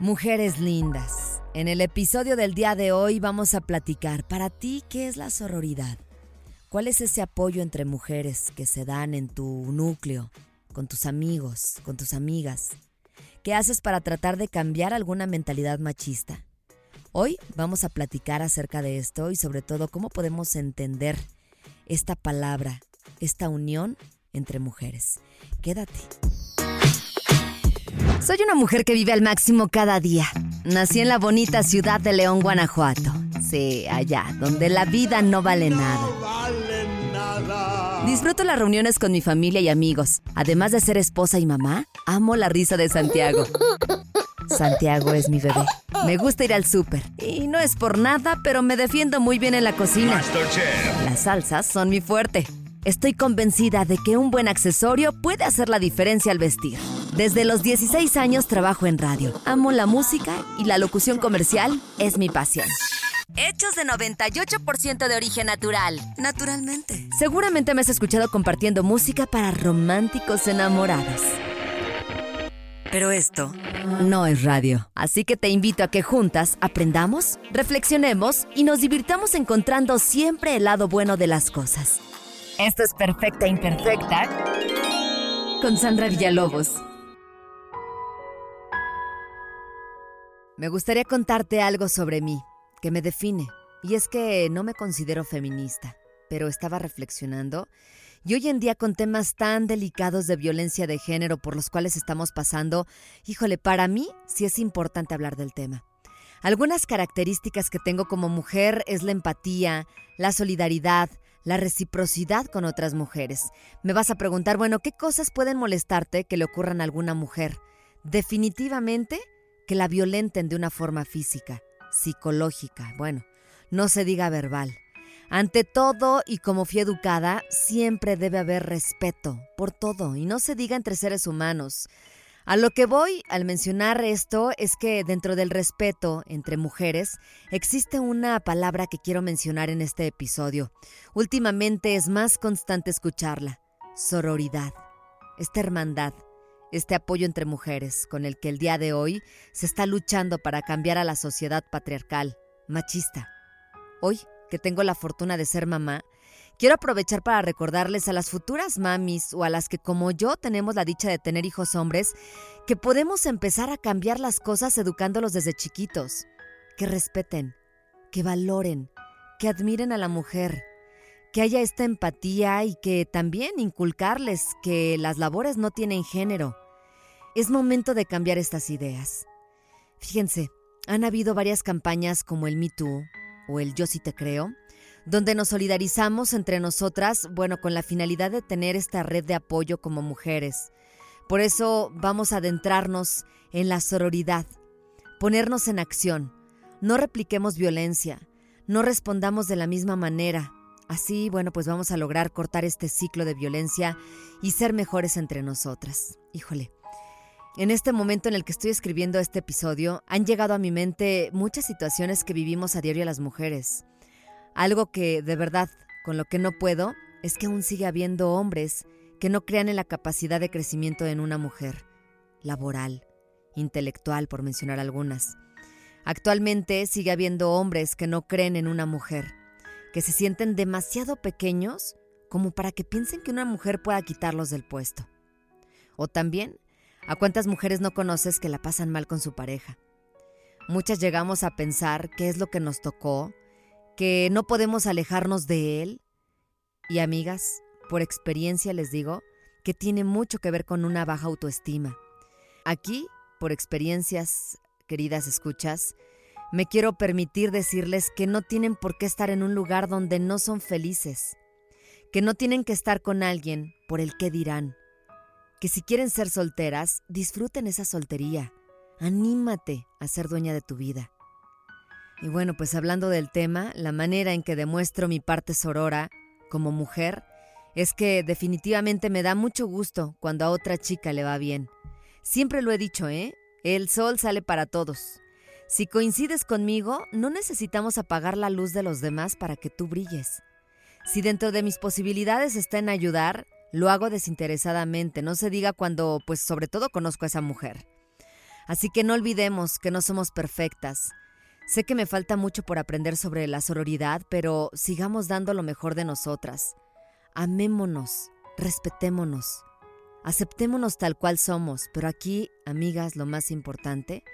Mujeres lindas, en el episodio del día de hoy vamos a platicar para ti qué es la sororidad. ¿Cuál es ese apoyo entre mujeres que se dan en tu núcleo, con tus amigos, con tus amigas? ¿Qué haces para tratar de cambiar alguna mentalidad machista? Hoy vamos a platicar acerca de esto y sobre todo cómo podemos entender esta palabra, esta unión entre mujeres. Quédate. Soy una mujer que vive al máximo cada día. Nací en la bonita ciudad de León, Guanajuato. Sí, allá, donde la vida no vale nada. Disfruto las reuniones con mi familia y amigos. Además de ser esposa y mamá, amo la risa de Santiago. Santiago es mi bebé. Me gusta ir al súper. Y no es por nada, pero me defiendo muy bien en la cocina. Las salsas son mi fuerte. Estoy convencida de que un buen accesorio puede hacer la diferencia al vestir. Desde los 16 años trabajo en radio. Amo la música y la locución comercial es mi pasión. Hechos de 98% de origen natural. Naturalmente. Seguramente me has escuchado compartiendo música para románticos enamorados. Pero esto no es radio. Así que te invito a que juntas aprendamos, reflexionemos y nos divirtamos encontrando siempre el lado bueno de las cosas. Esto es Perfecta Imperfecta con Sandra Villalobos. Me gustaría contarte algo sobre mí, que me define. Y es que no me considero feminista, pero estaba reflexionando y hoy en día con temas tan delicados de violencia de género por los cuales estamos pasando, híjole, para mí sí es importante hablar del tema. Algunas características que tengo como mujer es la empatía, la solidaridad, la reciprocidad con otras mujeres. Me vas a preguntar, bueno, ¿qué cosas pueden molestarte que le ocurran a alguna mujer? Definitivamente que la violenten de una forma física, psicológica, bueno, no se diga verbal. Ante todo, y como fui educada, siempre debe haber respeto por todo, y no se diga entre seres humanos. A lo que voy al mencionar esto es que dentro del respeto entre mujeres existe una palabra que quiero mencionar en este episodio. Últimamente es más constante escucharla, sororidad, esta hermandad, este apoyo entre mujeres con el que el día de hoy se está luchando para cambiar a la sociedad patriarcal, machista. Hoy, que tengo la fortuna de ser mamá, Quiero aprovechar para recordarles a las futuras mamis o a las que como yo tenemos la dicha de tener hijos hombres, que podemos empezar a cambiar las cosas educándolos desde chiquitos. Que respeten, que valoren, que admiren a la mujer, que haya esta empatía y que también inculcarles que las labores no tienen género. Es momento de cambiar estas ideas. Fíjense, han habido varias campañas como el Me Too o el Yo sí te creo, donde nos solidarizamos entre nosotras, bueno, con la finalidad de tener esta red de apoyo como mujeres. Por eso vamos a adentrarnos en la sororidad, ponernos en acción, no repliquemos violencia, no respondamos de la misma manera. Así, bueno, pues vamos a lograr cortar este ciclo de violencia y ser mejores entre nosotras. Híjole. En este momento en el que estoy escribiendo este episodio, han llegado a mi mente muchas situaciones que vivimos a diario las mujeres. Algo que de verdad con lo que no puedo es que aún sigue habiendo hombres que no crean en la capacidad de crecimiento en una mujer, laboral, intelectual, por mencionar algunas. Actualmente sigue habiendo hombres que no creen en una mujer, que se sienten demasiado pequeños como para que piensen que una mujer pueda quitarlos del puesto. O también, ¿a cuántas mujeres no conoces que la pasan mal con su pareja? Muchas llegamos a pensar qué es lo que nos tocó que no podemos alejarnos de Él. Y amigas, por experiencia les digo que tiene mucho que ver con una baja autoestima. Aquí, por experiencias, queridas escuchas, me quiero permitir decirles que no tienen por qué estar en un lugar donde no son felices, que no tienen que estar con alguien por el que dirán, que si quieren ser solteras, disfruten esa soltería, anímate a ser dueña de tu vida. Y bueno, pues hablando del tema, la manera en que demuestro mi parte sorora como mujer es que definitivamente me da mucho gusto cuando a otra chica le va bien. Siempre lo he dicho, ¿eh? El sol sale para todos. Si coincides conmigo, no necesitamos apagar la luz de los demás para que tú brilles. Si dentro de mis posibilidades está en ayudar, lo hago desinteresadamente, no se diga cuando, pues sobre todo conozco a esa mujer. Así que no olvidemos que no somos perfectas. Sé que me falta mucho por aprender sobre la sororidad, pero sigamos dando lo mejor de nosotras. Amémonos, respetémonos, aceptémonos tal cual somos, pero aquí, amigas, lo más importante,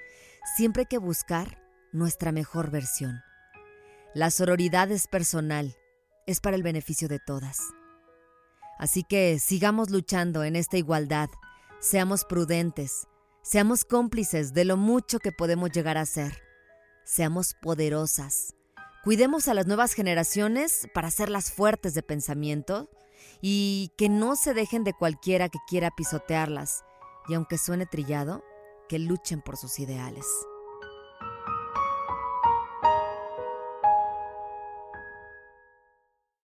siempre hay que buscar nuestra mejor versión. La sororidad es personal, es para el beneficio de todas. Así que sigamos luchando en esta igualdad, seamos prudentes, Seamos cómplices de lo mucho que podemos llegar a ser. Seamos poderosas. Cuidemos a las nuevas generaciones para hacerlas fuertes de pensamiento y que no se dejen de cualquiera que quiera pisotearlas. Y aunque suene trillado, que luchen por sus ideales.